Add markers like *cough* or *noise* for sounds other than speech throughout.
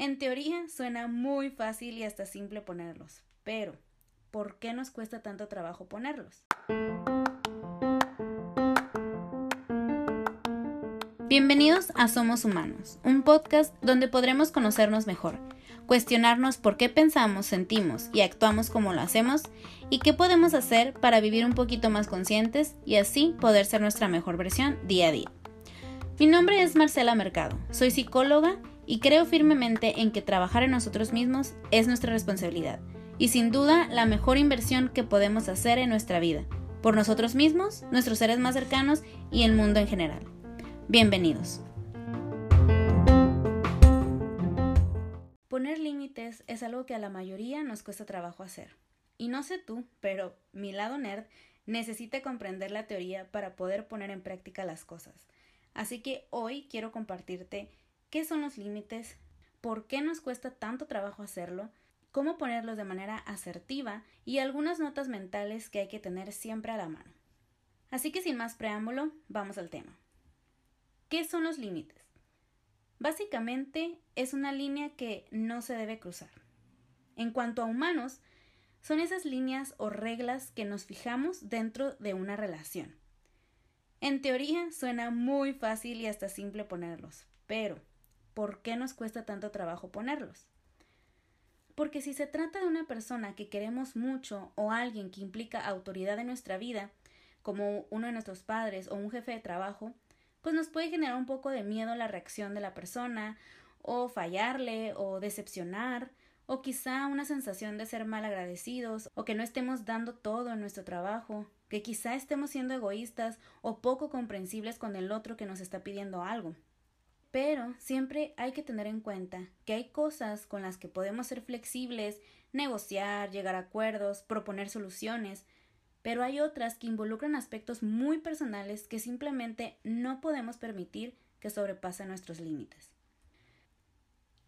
En teoría suena muy fácil y hasta simple ponerlos, pero ¿por qué nos cuesta tanto trabajo ponerlos? Bienvenidos a Somos Humanos, un podcast donde podremos conocernos mejor, cuestionarnos por qué pensamos, sentimos y actuamos como lo hacemos y qué podemos hacer para vivir un poquito más conscientes y así poder ser nuestra mejor versión día a día. Mi nombre es Marcela Mercado, soy psicóloga y creo firmemente en que trabajar en nosotros mismos es nuestra responsabilidad y sin duda la mejor inversión que podemos hacer en nuestra vida, por nosotros mismos, nuestros seres más cercanos y el mundo en general. Bienvenidos. Poner límites es algo que a la mayoría nos cuesta trabajo hacer. Y no sé tú, pero mi lado nerd necesita comprender la teoría para poder poner en práctica las cosas. Así que hoy quiero compartirte qué son los límites, por qué nos cuesta tanto trabajo hacerlo, cómo ponerlos de manera asertiva y algunas notas mentales que hay que tener siempre a la mano. Así que sin más preámbulo, vamos al tema. ¿Qué son los límites? Básicamente es una línea que no se debe cruzar. En cuanto a humanos, son esas líneas o reglas que nos fijamos dentro de una relación. En teoría suena muy fácil y hasta simple ponerlos, pero ¿por qué nos cuesta tanto trabajo ponerlos? Porque si se trata de una persona que queremos mucho o alguien que implica autoridad en nuestra vida, como uno de nuestros padres o un jefe de trabajo, pues nos puede generar un poco de miedo la reacción de la persona, o fallarle, o decepcionar, o quizá una sensación de ser mal agradecidos, o que no estemos dando todo en nuestro trabajo, que quizá estemos siendo egoístas o poco comprensibles con el otro que nos está pidiendo algo. Pero siempre hay que tener en cuenta que hay cosas con las que podemos ser flexibles, negociar, llegar a acuerdos, proponer soluciones, pero hay otras que involucran aspectos muy personales que simplemente no podemos permitir que sobrepasen nuestros límites.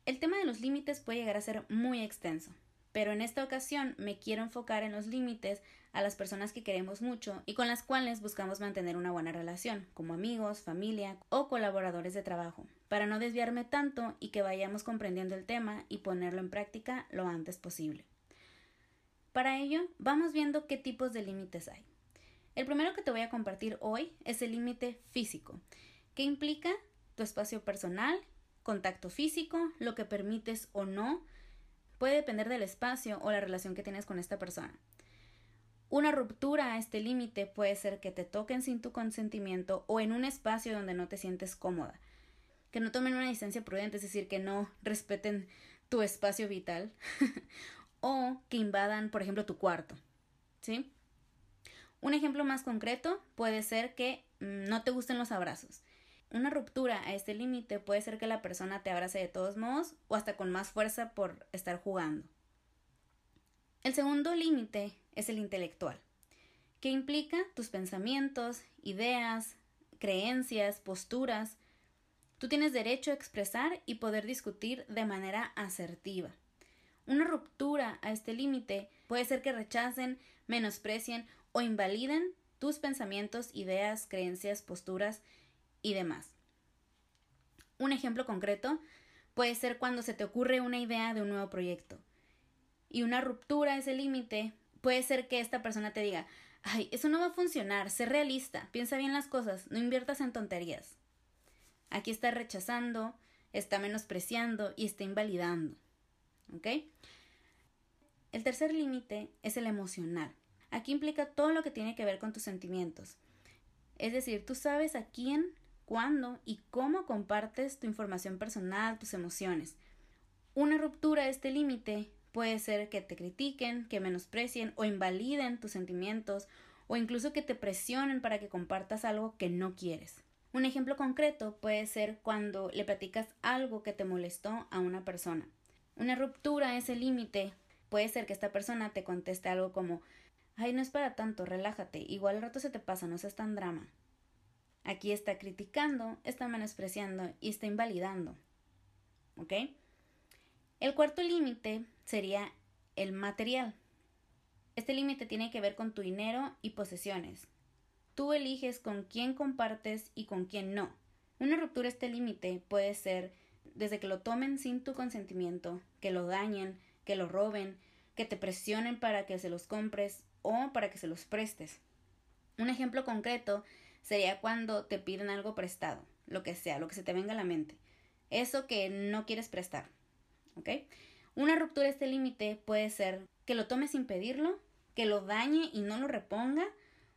El tema de los límites puede llegar a ser muy extenso, pero en esta ocasión me quiero enfocar en los límites a las personas que queremos mucho y con las cuales buscamos mantener una buena relación, como amigos, familia o colaboradores de trabajo, para no desviarme tanto y que vayamos comprendiendo el tema y ponerlo en práctica lo antes posible. Para ello, vamos viendo qué tipos de límites hay. El primero que te voy a compartir hoy es el límite físico, que implica tu espacio personal, contacto físico, lo que permites o no, puede depender del espacio o la relación que tienes con esta persona. Una ruptura a este límite puede ser que te toquen sin tu consentimiento o en un espacio donde no te sientes cómoda. Que no tomen una distancia prudente, es decir, que no respeten tu espacio vital. *laughs* o que invadan, por ejemplo, tu cuarto. ¿Sí? Un ejemplo más concreto puede ser que mm, no te gusten los abrazos. Una ruptura a este límite puede ser que la persona te abrace de todos modos o hasta con más fuerza por estar jugando. El segundo límite es el intelectual, que implica tus pensamientos, ideas, creencias, posturas. Tú tienes derecho a expresar y poder discutir de manera asertiva. Una ruptura a este límite puede ser que rechacen, menosprecien o invaliden tus pensamientos, ideas, creencias, posturas y demás. Un ejemplo concreto puede ser cuando se te ocurre una idea de un nuevo proyecto. Y una ruptura a ese límite puede ser que esta persona te diga, ay, eso no va a funcionar, sé realista, piensa bien las cosas, no inviertas en tonterías. Aquí está rechazando, está menospreciando y está invalidando. ¿Ok? El tercer límite es el emocional. Aquí implica todo lo que tiene que ver con tus sentimientos. Es decir, tú sabes a quién, cuándo y cómo compartes tu información personal, tus emociones. Una ruptura de este límite puede ser que te critiquen, que menosprecien o invaliden tus sentimientos o incluso que te presionen para que compartas algo que no quieres. Un ejemplo concreto puede ser cuando le platicas algo que te molestó a una persona. Una ruptura, ese límite, puede ser que esta persona te conteste algo como ay, no es para tanto, relájate, igual el rato se te pasa, no seas tan drama. Aquí está criticando, está menospreciando y está invalidando. ¿Ok? El cuarto límite sería el material. Este límite tiene que ver con tu dinero y posesiones. Tú eliges con quién compartes y con quién no. Una ruptura este límite puede ser desde que lo tomen sin tu consentimiento, que lo dañen, que lo roben, que te presionen para que se los compres o para que se los prestes. Un ejemplo concreto sería cuando te piden algo prestado, lo que sea, lo que se te venga a la mente. Eso que no quieres prestar. ¿Ok? Una ruptura de este límite puede ser que lo tomes sin pedirlo, que lo dañe y no lo reponga,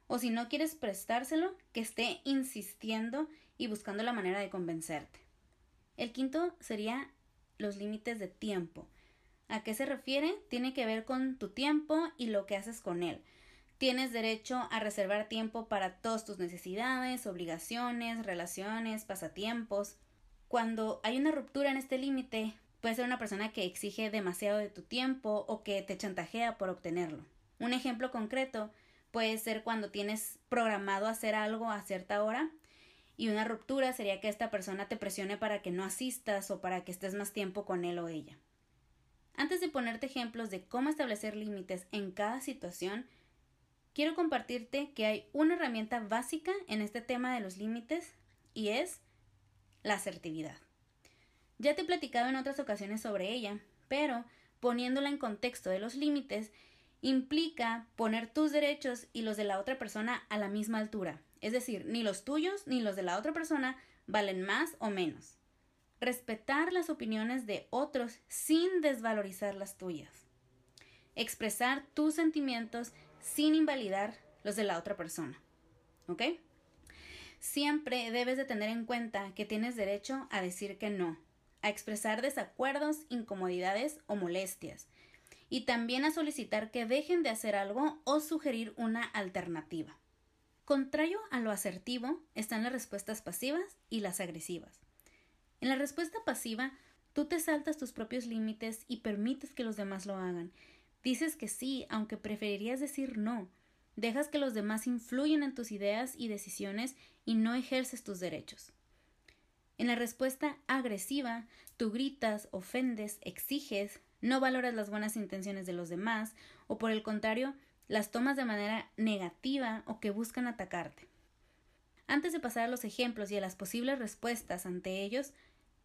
o si no quieres prestárselo, que esté insistiendo y buscando la manera de convencerte. El quinto sería los límites de tiempo. ¿A qué se refiere? Tiene que ver con tu tiempo y lo que haces con él. Tienes derecho a reservar tiempo para todas tus necesidades, obligaciones, relaciones, pasatiempos. Cuando hay una ruptura en este límite, puede ser una persona que exige demasiado de tu tiempo o que te chantajea por obtenerlo. Un ejemplo concreto puede ser cuando tienes programado hacer algo a cierta hora y una ruptura sería que esta persona te presione para que no asistas o para que estés más tiempo con él o ella. Antes de ponerte ejemplos de cómo establecer límites en cada situación, quiero compartirte que hay una herramienta básica en este tema de los límites y es la asertividad. Ya te he platicado en otras ocasiones sobre ella, pero poniéndola en contexto de los límites implica poner tus derechos y los de la otra persona a la misma altura, es decir, ni los tuyos ni los de la otra persona valen más o menos. Respetar las opiniones de otros sin desvalorizar las tuyas. Expresar tus sentimientos sin invalidar los de la otra persona. ¿Ok? Siempre debes de tener en cuenta que tienes derecho a decir que no, a expresar desacuerdos, incomodidades o molestias, y también a solicitar que dejen de hacer algo o sugerir una alternativa. Contrario a lo asertivo están las respuestas pasivas y las agresivas. En la respuesta pasiva, tú te saltas tus propios límites y permites que los demás lo hagan. Dices que sí, aunque preferirías decir no. Dejas que los demás influyan en tus ideas y decisiones y no ejerces tus derechos. En la respuesta agresiva, tú gritas, ofendes, exiges, no valoras las buenas intenciones de los demás o por el contrario, las tomas de manera negativa o que buscan atacarte. Antes de pasar a los ejemplos y a las posibles respuestas ante ellos,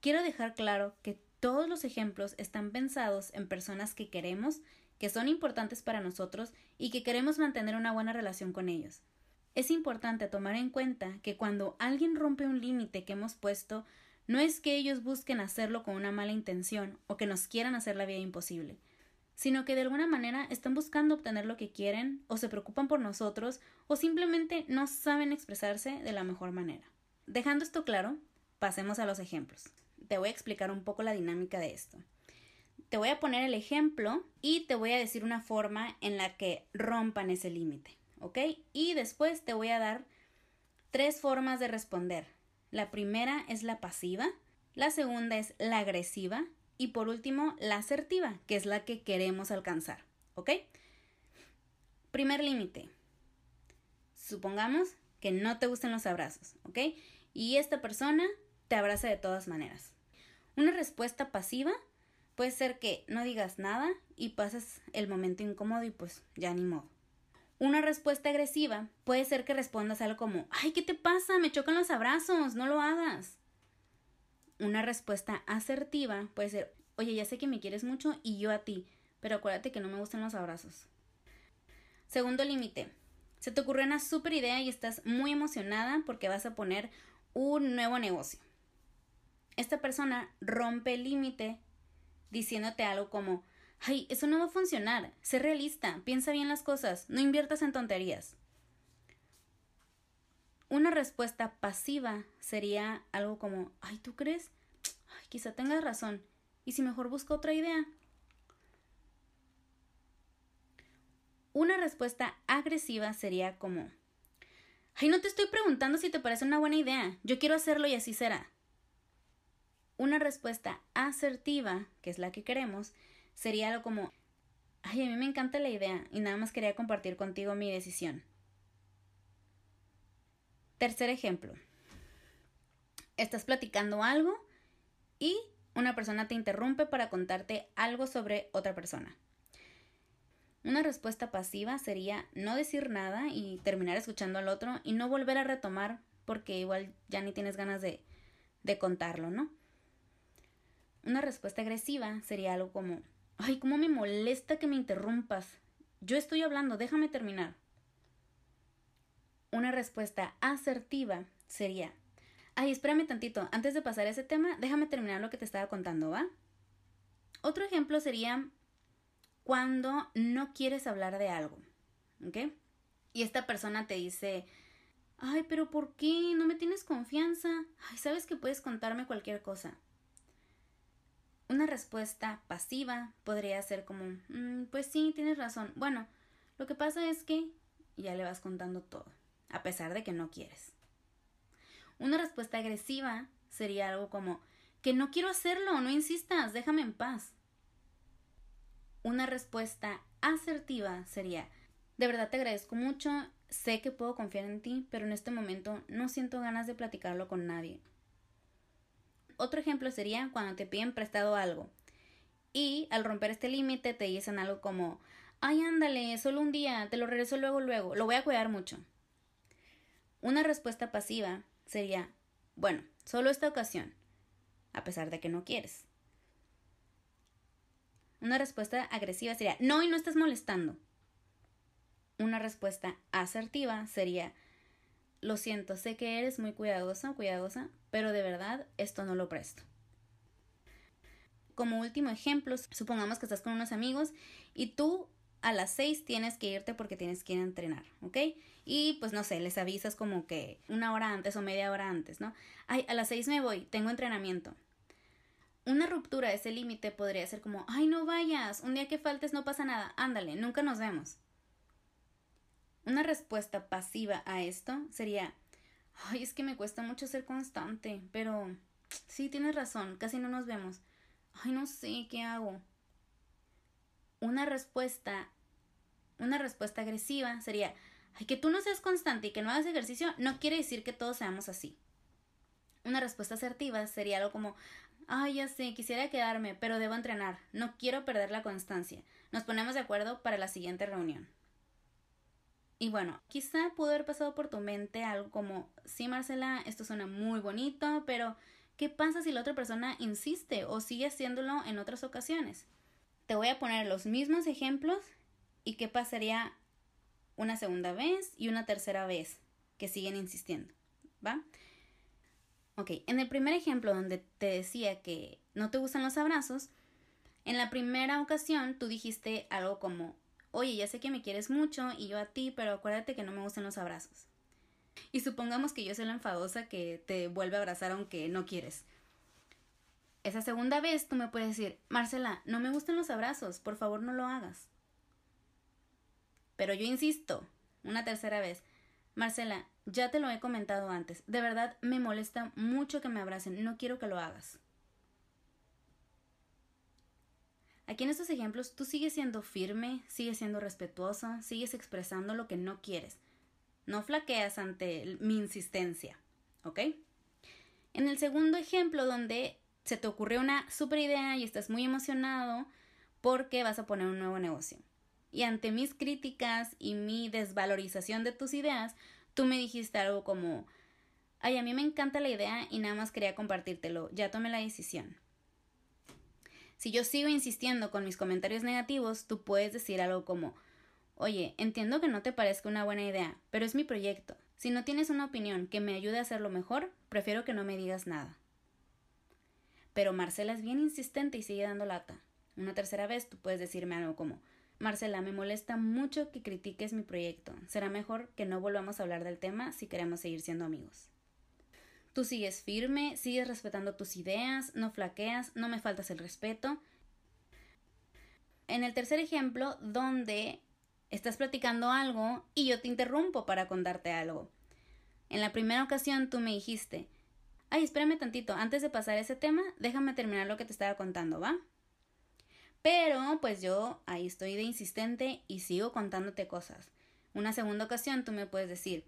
quiero dejar claro que todos los ejemplos están pensados en personas que queremos, que son importantes para nosotros y que queremos mantener una buena relación con ellos. Es importante tomar en cuenta que cuando alguien rompe un límite que hemos puesto, no es que ellos busquen hacerlo con una mala intención o que nos quieran hacer la vida imposible sino que de alguna manera están buscando obtener lo que quieren, o se preocupan por nosotros, o simplemente no saben expresarse de la mejor manera. Dejando esto claro, pasemos a los ejemplos. Te voy a explicar un poco la dinámica de esto. Te voy a poner el ejemplo y te voy a decir una forma en la que rompan ese límite, ¿ok? Y después te voy a dar tres formas de responder. La primera es la pasiva, la segunda es la agresiva y por último, la asertiva, que es la que queremos alcanzar. ¿Ok? Primer límite. Supongamos que no te gustan los abrazos, ¿ok? Y esta persona te abraza de todas maneras. Una respuesta pasiva puede ser que no digas nada y pases el momento incómodo y pues ya ni modo. Una respuesta agresiva puede ser que respondas algo como, ay, ¿qué te pasa? Me chocan los abrazos, no lo hagas una respuesta asertiva puede ser, oye, ya sé que me quieres mucho y yo a ti, pero acuérdate que no me gustan los abrazos. Segundo límite. Se te ocurrió una super idea y estás muy emocionada porque vas a poner un nuevo negocio. Esta persona rompe el límite diciéndote algo como, ay, eso no va a funcionar, sé realista, piensa bien las cosas, no inviertas en tonterías. Una respuesta pasiva sería algo como, ay, ¿tú crees? Ay, quizá tengas razón. ¿Y si mejor busco otra idea? Una respuesta agresiva sería como, ay, no te estoy preguntando si te parece una buena idea, yo quiero hacerlo y así será. Una respuesta asertiva, que es la que queremos, sería algo como, ay, a mí me encanta la idea y nada más quería compartir contigo mi decisión. Tercer ejemplo. Estás platicando algo y una persona te interrumpe para contarte algo sobre otra persona. Una respuesta pasiva sería no decir nada y terminar escuchando al otro y no volver a retomar porque igual ya ni tienes ganas de, de contarlo, ¿no? Una respuesta agresiva sería algo como, ay, ¿cómo me molesta que me interrumpas? Yo estoy hablando, déjame terminar. Una respuesta asertiva sería, ay, espérame tantito, antes de pasar a ese tema, déjame terminar lo que te estaba contando, ¿va? Otro ejemplo sería cuando no quieres hablar de algo, ¿ok? Y esta persona te dice, ay, pero ¿por qué? ¿No me tienes confianza? Ay, sabes que puedes contarme cualquier cosa. Una respuesta pasiva podría ser como, mm, pues sí, tienes razón. Bueno, lo que pasa es que ya le vas contando todo, a pesar de que no quieres. Una respuesta agresiva sería algo como, que no quiero hacerlo, no insistas, déjame en paz. Una respuesta asertiva sería, de verdad te agradezco mucho, sé que puedo confiar en ti, pero en este momento no siento ganas de platicarlo con nadie. Otro ejemplo sería cuando te piden prestado algo y al romper este límite te dicen algo como, ay, ándale, solo un día, te lo regreso luego, luego, lo voy a cuidar mucho. Una respuesta pasiva sería, bueno, solo esta ocasión, a pesar de que no quieres. Una respuesta agresiva sería, no y no estás molestando. Una respuesta asertiva sería, lo siento, sé que eres muy cuidadosa, cuidadosa, pero de verdad esto no lo presto. Como último ejemplo, supongamos que estás con unos amigos y tú a las 6 tienes que irte porque tienes que ir a entrenar, ¿ok? Y pues no sé, les avisas como que una hora antes o media hora antes, ¿no? Ay, a las 6 me voy, tengo entrenamiento. Una ruptura de ese límite podría ser como, ay, no vayas, un día que faltes no pasa nada, ándale, nunca nos vemos. Una respuesta pasiva a esto sería, ay, es que me cuesta mucho ser constante, pero sí, tienes razón, casi no nos vemos. Ay, no sé, ¿qué hago? Una respuesta, una respuesta agresiva sería, ay, que tú no seas constante y que no hagas ejercicio no quiere decir que todos seamos así. Una respuesta asertiva sería algo como, ay, ya sé, quisiera quedarme, pero debo entrenar, no quiero perder la constancia. Nos ponemos de acuerdo para la siguiente reunión. Y bueno, quizá pudo haber pasado por tu mente algo como, sí, Marcela, esto suena muy bonito, pero ¿qué pasa si la otra persona insiste o sigue haciéndolo en otras ocasiones? Te voy a poner los mismos ejemplos y qué pasaría una segunda vez y una tercera vez que siguen insistiendo, ¿va? Ok, en el primer ejemplo donde te decía que no te gustan los abrazos, en la primera ocasión tú dijiste algo como, oye, ya sé que me quieres mucho y yo a ti, pero acuérdate que no me gustan los abrazos. Y supongamos que yo soy la enfadosa que te vuelve a abrazar aunque no quieres. Esa segunda vez tú me puedes decir, Marcela, no me gustan los abrazos, por favor no lo hagas. Pero yo insisto, una tercera vez, Marcela, ya te lo he comentado antes, de verdad me molesta mucho que me abracen, no quiero que lo hagas. Aquí en estos ejemplos tú sigues siendo firme, sigues siendo respetuosa, sigues expresando lo que no quieres. No flaqueas ante mi insistencia, ¿ok? En el segundo ejemplo donde se te ocurrió una super idea y estás muy emocionado porque vas a poner un nuevo negocio. Y ante mis críticas y mi desvalorización de tus ideas, tú me dijiste algo como, ay, a mí me encanta la idea y nada más quería compartírtelo, ya tomé la decisión. Si yo sigo insistiendo con mis comentarios negativos, tú puedes decir algo como, oye, entiendo que no te parezca una buena idea, pero es mi proyecto. Si no tienes una opinión que me ayude a hacerlo mejor, prefiero que no me digas nada. Pero Marcela es bien insistente y sigue dando lata. Una tercera vez tú puedes decirme algo como, Marcela, me molesta mucho que critiques mi proyecto. Será mejor que no volvamos a hablar del tema si queremos seguir siendo amigos. Tú sigues firme, sigues respetando tus ideas, no flaqueas, no me faltas el respeto. En el tercer ejemplo, donde estás platicando algo y yo te interrumpo para contarte algo. En la primera ocasión tú me dijiste, ay, espérame tantito, antes de pasar ese tema, déjame terminar lo que te estaba contando, ¿va? Pero, pues yo ahí estoy de insistente y sigo contándote cosas. Una segunda ocasión tú me puedes decir,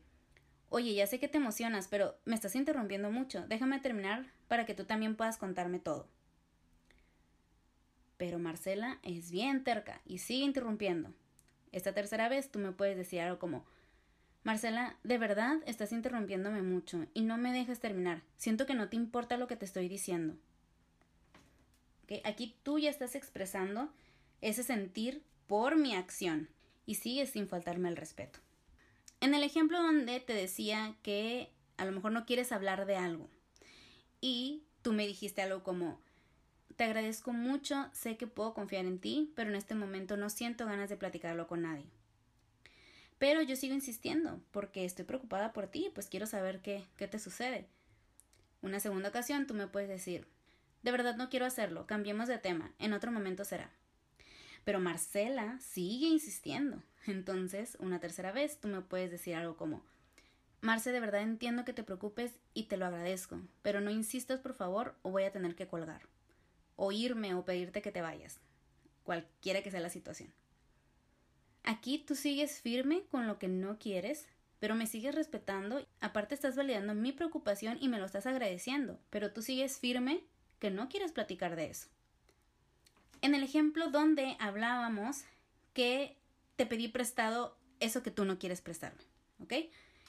Oye, ya sé que te emocionas, pero me estás interrumpiendo mucho. Déjame terminar para que tú también puedas contarme todo. Pero Marcela es bien terca y sigue interrumpiendo. Esta tercera vez tú me puedes decir algo como Marcela, de verdad estás interrumpiéndome mucho y no me dejas terminar. Siento que no te importa lo que te estoy diciendo. Aquí tú ya estás expresando ese sentir por mi acción y sigues sin faltarme el respeto. En el ejemplo donde te decía que a lo mejor no quieres hablar de algo y tú me dijiste algo como, te agradezco mucho, sé que puedo confiar en ti, pero en este momento no siento ganas de platicarlo con nadie. Pero yo sigo insistiendo porque estoy preocupada por ti, pues quiero saber qué, qué te sucede. Una segunda ocasión tú me puedes decir, de verdad no quiero hacerlo, cambiemos de tema, en otro momento será. Pero Marcela sigue insistiendo. Entonces, una tercera vez tú me puedes decir algo como, Marce, de verdad entiendo que te preocupes y te lo agradezco, pero no insistas por favor o voy a tener que colgar, o irme o pedirte que te vayas, cualquiera que sea la situación. Aquí tú sigues firme con lo que no quieres, pero me sigues respetando, aparte estás validando mi preocupación y me lo estás agradeciendo, pero tú sigues firme que no quieres platicar de eso. En el ejemplo donde hablábamos que te pedí prestado eso que tú no quieres prestarme, ¿ok?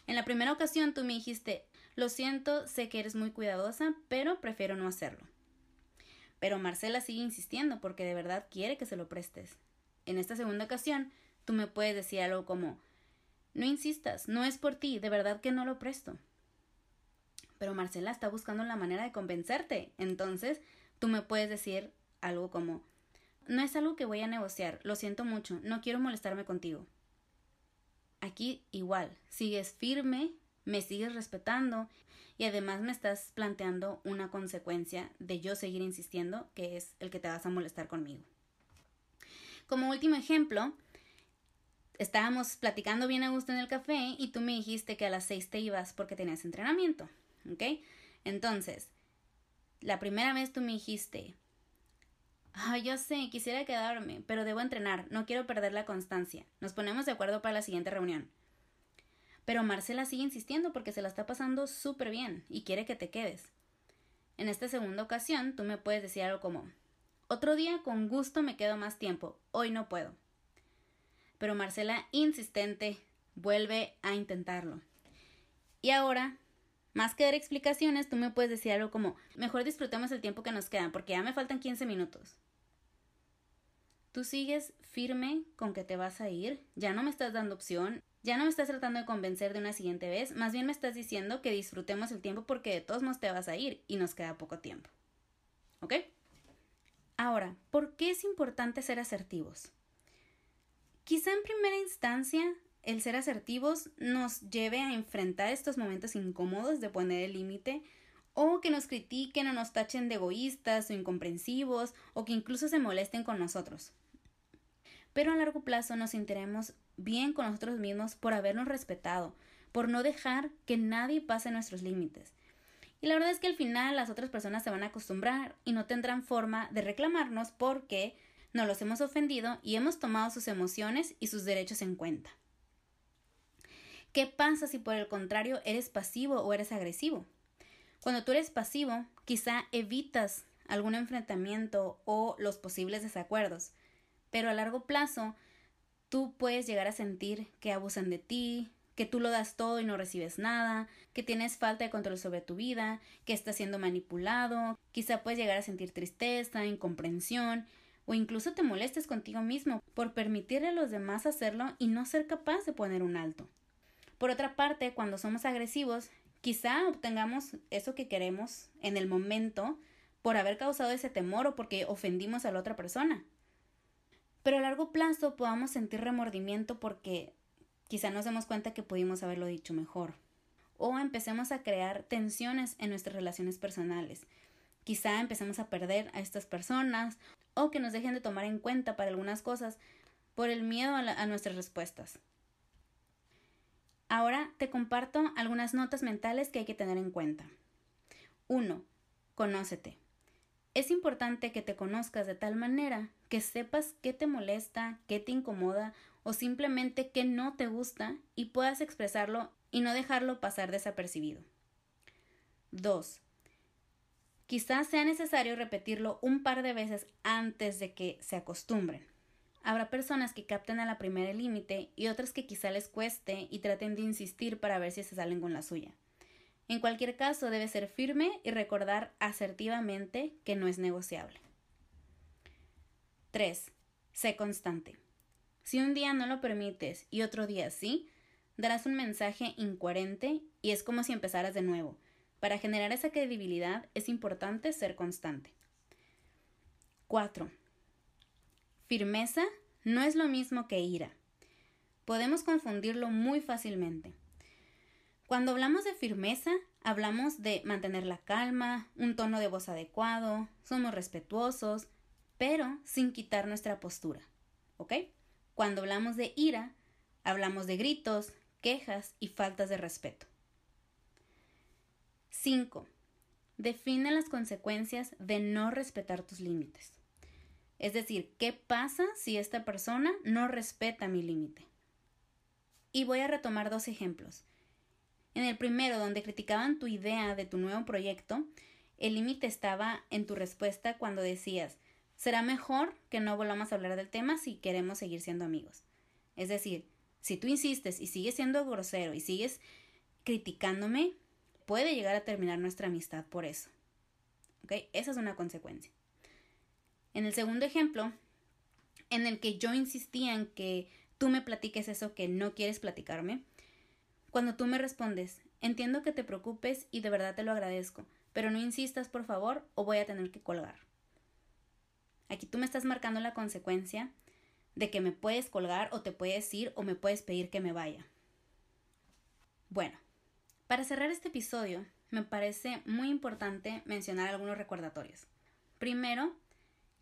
En la primera ocasión tú me dijiste, lo siento, sé que eres muy cuidadosa, pero prefiero no hacerlo. Pero Marcela sigue insistiendo porque de verdad quiere que se lo prestes. En esta segunda ocasión Tú me puedes decir algo como, no insistas, no es por ti, de verdad que no lo presto. Pero Marcela está buscando la manera de convencerte. Entonces, tú me puedes decir algo como, no es algo que voy a negociar, lo siento mucho, no quiero molestarme contigo. Aquí igual, sigues firme, me sigues respetando y además me estás planteando una consecuencia de yo seguir insistiendo, que es el que te vas a molestar conmigo. Como último ejemplo, estábamos platicando bien a gusto en el café y tú me dijiste que a las seis te ibas porque tenías entrenamiento, ¿ok? Entonces, la primera vez tú me dijiste, ay, yo sé, quisiera quedarme, pero debo entrenar, no quiero perder la constancia. Nos ponemos de acuerdo para la siguiente reunión. Pero Marcela sigue insistiendo porque se la está pasando súper bien y quiere que te quedes. En esta segunda ocasión, tú me puedes decir algo como, otro día con gusto me quedo más tiempo, hoy no puedo pero Marcela, insistente, vuelve a intentarlo. Y ahora, más que dar explicaciones, tú me puedes decir algo como, mejor disfrutemos el tiempo que nos queda, porque ya me faltan 15 minutos. Tú sigues firme con que te vas a ir, ya no me estás dando opción, ya no me estás tratando de convencer de una siguiente vez, más bien me estás diciendo que disfrutemos el tiempo porque de todos modos te vas a ir y nos queda poco tiempo. ¿Ok? Ahora, ¿por qué es importante ser asertivos? Quizá en primera instancia el ser asertivos nos lleve a enfrentar estos momentos incómodos de poner el límite o que nos critiquen o nos tachen de egoístas o incomprensivos o que incluso se molesten con nosotros. Pero a largo plazo nos sentiremos bien con nosotros mismos por habernos respetado, por no dejar que nadie pase nuestros límites. Y la verdad es que al final las otras personas se van a acostumbrar y no tendrán forma de reclamarnos porque no los hemos ofendido y hemos tomado sus emociones y sus derechos en cuenta. ¿Qué pasa si por el contrario eres pasivo o eres agresivo? Cuando tú eres pasivo, quizá evitas algún enfrentamiento o los posibles desacuerdos, pero a largo plazo tú puedes llegar a sentir que abusan de ti, que tú lo das todo y no recibes nada, que tienes falta de control sobre tu vida, que estás siendo manipulado, quizá puedes llegar a sentir tristeza, incomprensión o incluso te molestes contigo mismo por permitirle a los demás hacerlo y no ser capaz de poner un alto. Por otra parte, cuando somos agresivos, quizá obtengamos eso que queremos en el momento por haber causado ese temor o porque ofendimos a la otra persona. Pero a largo plazo podamos sentir remordimiento porque quizá nos demos cuenta que pudimos haberlo dicho mejor. O empecemos a crear tensiones en nuestras relaciones personales. Quizá empecemos a perder a estas personas o que nos dejen de tomar en cuenta para algunas cosas por el miedo a, nuestras respuestas. Ahora te comparto algunas notas mentales que hay que tener en cuenta. 1. Conócete. Es importante que te conozcas de tal manera que sepas qué te molesta, qué te incomoda o simplemente qué no te gusta y puedas expresarlo y no dejarlo pasar desapercibido. 2. Quizás sea necesario repetirlo un par de veces antes de que se acostumbren. Habrá personas que capten a la primera el límite y otras que quizá les cueste y traten de insistir para ver si se salen con la suya. En cualquier caso, debe ser firme y recordar asertivamente que no es negociable. 3. Sé constante. Si un día no lo permites y otro día sí, darás un mensaje incoherente y es como si empezaras de nuevo. Para generar esa credibilidad es importante ser constante. 4. Firmeza no es lo mismo que ira. Podemos confundirlo muy fácilmente. Cuando hablamos de firmeza, hablamos de mantener la calma, un tono de voz adecuado, somos respetuosos, pero sin quitar nuestra postura. ¿Ok? Cuando hablamos de ira, hablamos de gritos, quejas y faltas de respeto. 5. Define las consecuencias de no respetar tus límites. Es decir, ¿qué pasa si esta persona no respeta mi límite? Y voy a retomar dos ejemplos. En el primero, donde criticaban tu idea de tu nuevo proyecto, el límite estaba en tu respuesta cuando decías, será mejor que no volvamos a hablar del tema si queremos seguir siendo amigos. Es decir, si tú insistes y sigues siendo grosero y sigues criticándome, puede llegar a terminar nuestra amistad por eso. ¿Ok? Esa es una consecuencia. En el segundo ejemplo, en el que yo insistía en que tú me platiques eso que no quieres platicarme, cuando tú me respondes, entiendo que te preocupes y de verdad te lo agradezco, pero no insistas por favor o voy a tener que colgar. Aquí tú me estás marcando la consecuencia de que me puedes colgar o te puedes ir o me puedes pedir que me vaya. Bueno, para cerrar este episodio, me parece muy importante mencionar algunos recordatorios. Primero,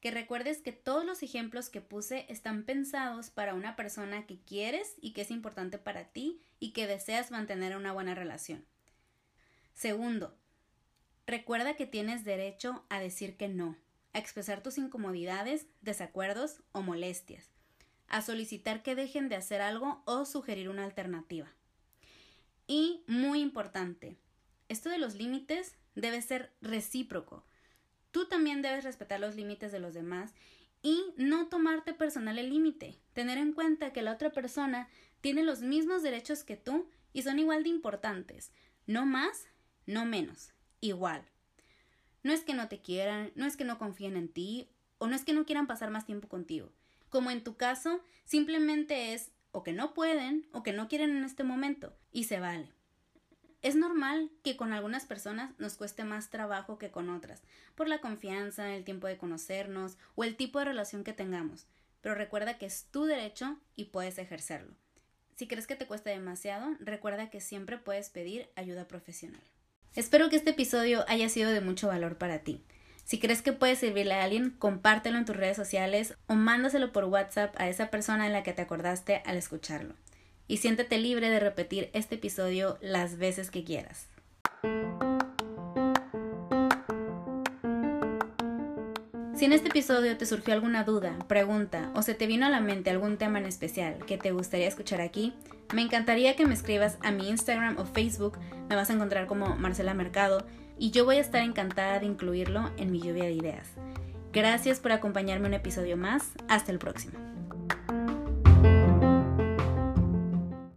que recuerdes que todos los ejemplos que puse están pensados para una persona que quieres y que es importante para ti y que deseas mantener una buena relación. Segundo, recuerda que tienes derecho a decir que no, a expresar tus incomodidades, desacuerdos o molestias, a solicitar que dejen de hacer algo o sugerir una alternativa. Y muy importante, esto de los límites debe ser recíproco. Tú también debes respetar los límites de los demás y no tomarte personal el límite. Tener en cuenta que la otra persona tiene los mismos derechos que tú y son igual de importantes. No más, no menos. Igual. No es que no te quieran, no es que no confíen en ti o no es que no quieran pasar más tiempo contigo. Como en tu caso, simplemente es o que no pueden o que no quieren en este momento y se vale. Es normal que con algunas personas nos cueste más trabajo que con otras, por la confianza, el tiempo de conocernos o el tipo de relación que tengamos, pero recuerda que es tu derecho y puedes ejercerlo. Si crees que te cuesta demasiado, recuerda que siempre puedes pedir ayuda profesional. Espero que este episodio haya sido de mucho valor para ti. Si crees que puede servirle a alguien, compártelo en tus redes sociales o mándaselo por WhatsApp a esa persona en la que te acordaste al escucharlo y siéntete libre de repetir este episodio las veces que quieras. Si en este episodio te surgió alguna duda, pregunta o se te vino a la mente algún tema en especial que te gustaría escuchar aquí, me encantaría que me escribas a mi Instagram o Facebook, me vas a encontrar como Marcela Mercado y yo voy a estar encantada de incluirlo en mi lluvia de ideas. Gracias por acompañarme un episodio más, hasta el próximo.